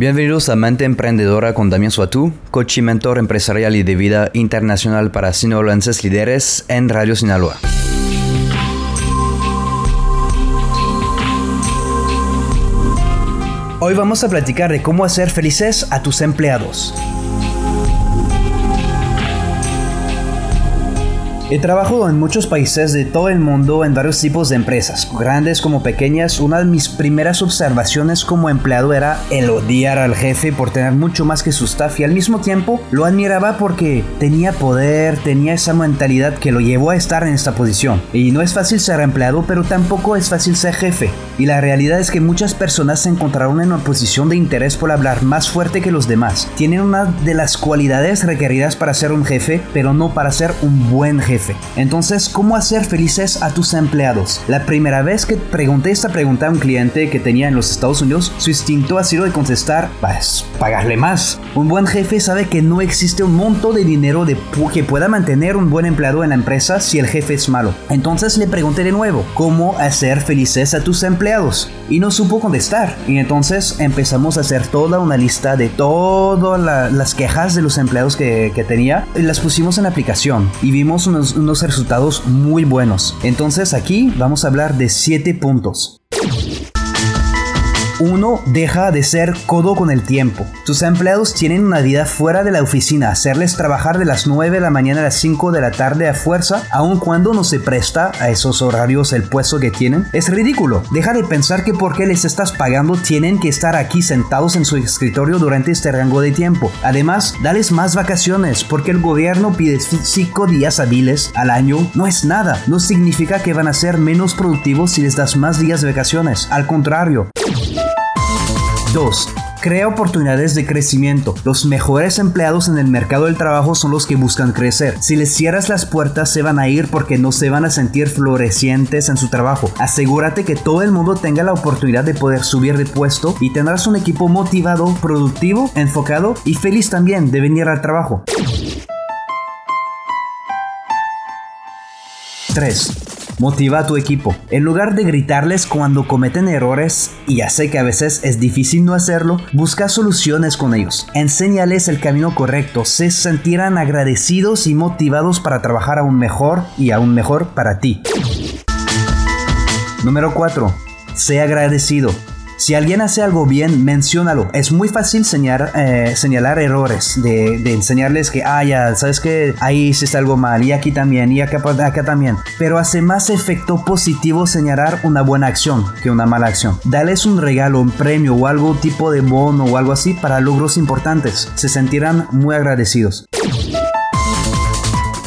Bienvenidos a Mente Emprendedora con Damián Suatú, coach y mentor empresarial y de vida internacional para sinaloenses líderes en Radio Sinaloa. Hoy vamos a platicar de cómo hacer felices a tus empleados. He trabajado en muchos países de todo el mundo en varios tipos de empresas, grandes como pequeñas. Una de mis primeras observaciones como empleado era el odiar al jefe por tener mucho más que su staff y al mismo tiempo lo admiraba porque tenía poder, tenía esa mentalidad que lo llevó a estar en esta posición. Y no es fácil ser empleado, pero tampoco es fácil ser jefe. Y la realidad es que muchas personas se encontraron en una posición de interés por hablar más fuerte que los demás. Tienen una de las cualidades requeridas para ser un jefe, pero no para ser un buen jefe. Entonces, ¿cómo hacer felices a tus empleados? La primera vez que pregunté esta pregunta a un cliente que tenía en los Estados Unidos, su instinto ha sido de contestar, pues, pagarle más. Un buen jefe sabe que no existe un monto de dinero que pueda mantener un buen empleado en la empresa si el jefe es malo. Entonces le pregunté de nuevo, ¿cómo hacer felices a tus empleados? Y no supo contestar. Y entonces empezamos a hacer toda una lista de todas las quejas de los empleados que, tenía las pusimos en la aplicación y vimos unos unos, resultados muy buenos. Entonces aquí vamos a hablar de 7 puntos. 1. Deja de ser codo con el tiempo. Tus empleados tienen una vida fuera de la oficina. Hacerles trabajar de las 9 de la mañana a las 5 de la tarde a fuerza, aun cuando no se presta a esos horarios el puesto que tienen, es ridículo. Deja de pensar que porque les estás pagando tienen que estar aquí sentados en su escritorio durante este rango de tiempo. Además, dales más vacaciones, porque el gobierno pide 5 días hábiles al año. No es nada. No significa que van a ser menos productivos si les das más días de vacaciones. Al contrario. 2. Crea oportunidades de crecimiento. Los mejores empleados en el mercado del trabajo son los que buscan crecer. Si les cierras las puertas se van a ir porque no se van a sentir florecientes en su trabajo. Asegúrate que todo el mundo tenga la oportunidad de poder subir de puesto y tendrás un equipo motivado, productivo, enfocado y feliz también de venir al trabajo. 3. Motiva a tu equipo. En lugar de gritarles cuando cometen errores, y ya sé que a veces es difícil no hacerlo, busca soluciones con ellos. Enséñales el camino correcto, se sentirán agradecidos y motivados para trabajar aún mejor y aún mejor para ti. Número 4. Sé agradecido. Si alguien hace algo bien, menciónalo. Es muy fácil señalar, eh, señalar errores, de, enseñarles que, ah, ya, sabes que ahí hiciste algo mal, y aquí también, y acá, acá también. Pero hace más efecto positivo señalar una buena acción que una mala acción. Dales un regalo, un premio o algo tipo de bono o algo así para logros importantes. Se sentirán muy agradecidos.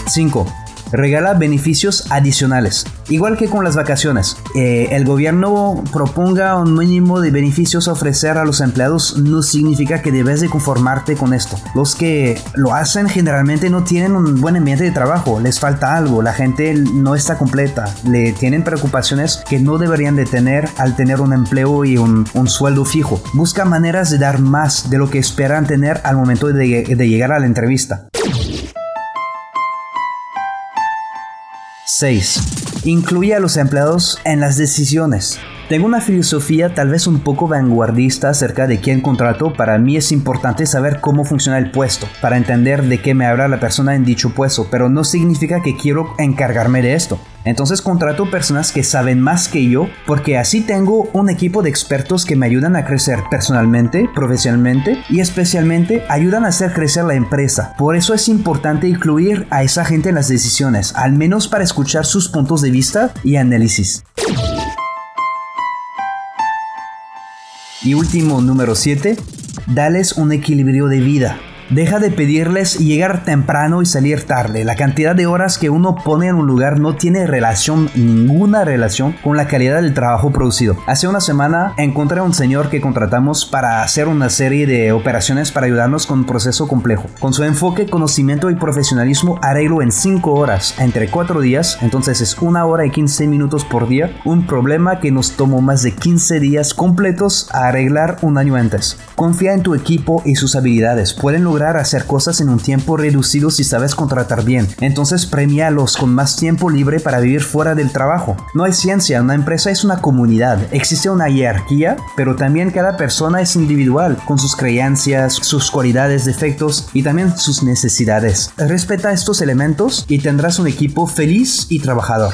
5 regala beneficios adicionales. Igual que con las vacaciones, eh, el gobierno proponga un mínimo de beneficios a ofrecer a los empleados no significa que debes de conformarte con esto. Los que lo hacen generalmente no tienen un buen ambiente de trabajo, les falta algo, la gente no está completa, le tienen preocupaciones que no deberían de tener al tener un empleo y un, sueldo fijo. Busca maneras de dar más de lo que esperan tener al momento de, de llegar a la entrevista. 6. Incluye a los empleados en las decisiones. Tengo una filosofía tal vez un poco vanguardista acerca de quién contrato. Para mí es importante saber cómo funciona el puesto, para entender de qué me habla la persona en dicho puesto, pero no significa que quiero encargarme de esto. Entonces contrato personas que saben más que yo, porque así tengo un equipo de expertos que me ayudan a crecer personalmente, profesionalmente y especialmente ayudan a hacer crecer la empresa. Por eso es importante incluir a esa gente en las decisiones, al menos para escuchar sus puntos de vista y análisis. Y último, número 7, dales un equilibrio de vida. Deja de pedirles llegar temprano y salir tarde. La cantidad de horas que uno pone en un lugar no tiene relación, ninguna relación con la calidad del trabajo producido. Hace una semana encontré a un señor que contratamos para hacer una serie de operaciones para ayudarnos con un proceso complejo. Con su enfoque, conocimiento y profesionalismo arreglo en 5 horas, entre 4 días, entonces es una hora y 15 minutos por día, un problema que nos tomó más de 15 días completos a arreglar un año antes. Confía en tu equipo y sus habilidades. Pueden lograr hacer cosas en un tiempo reducido si sabes contratar bien. Entonces premialos con más tiempo libre para vivir fuera del trabajo. No hay ciencia, una empresa es una comunidad. Existe una jerarquía, pero también cada persona es individual, con sus creencias, sus cualidades, defectos y también sus necesidades. Respeta estos elementos y tendrás un equipo feliz y trabajador.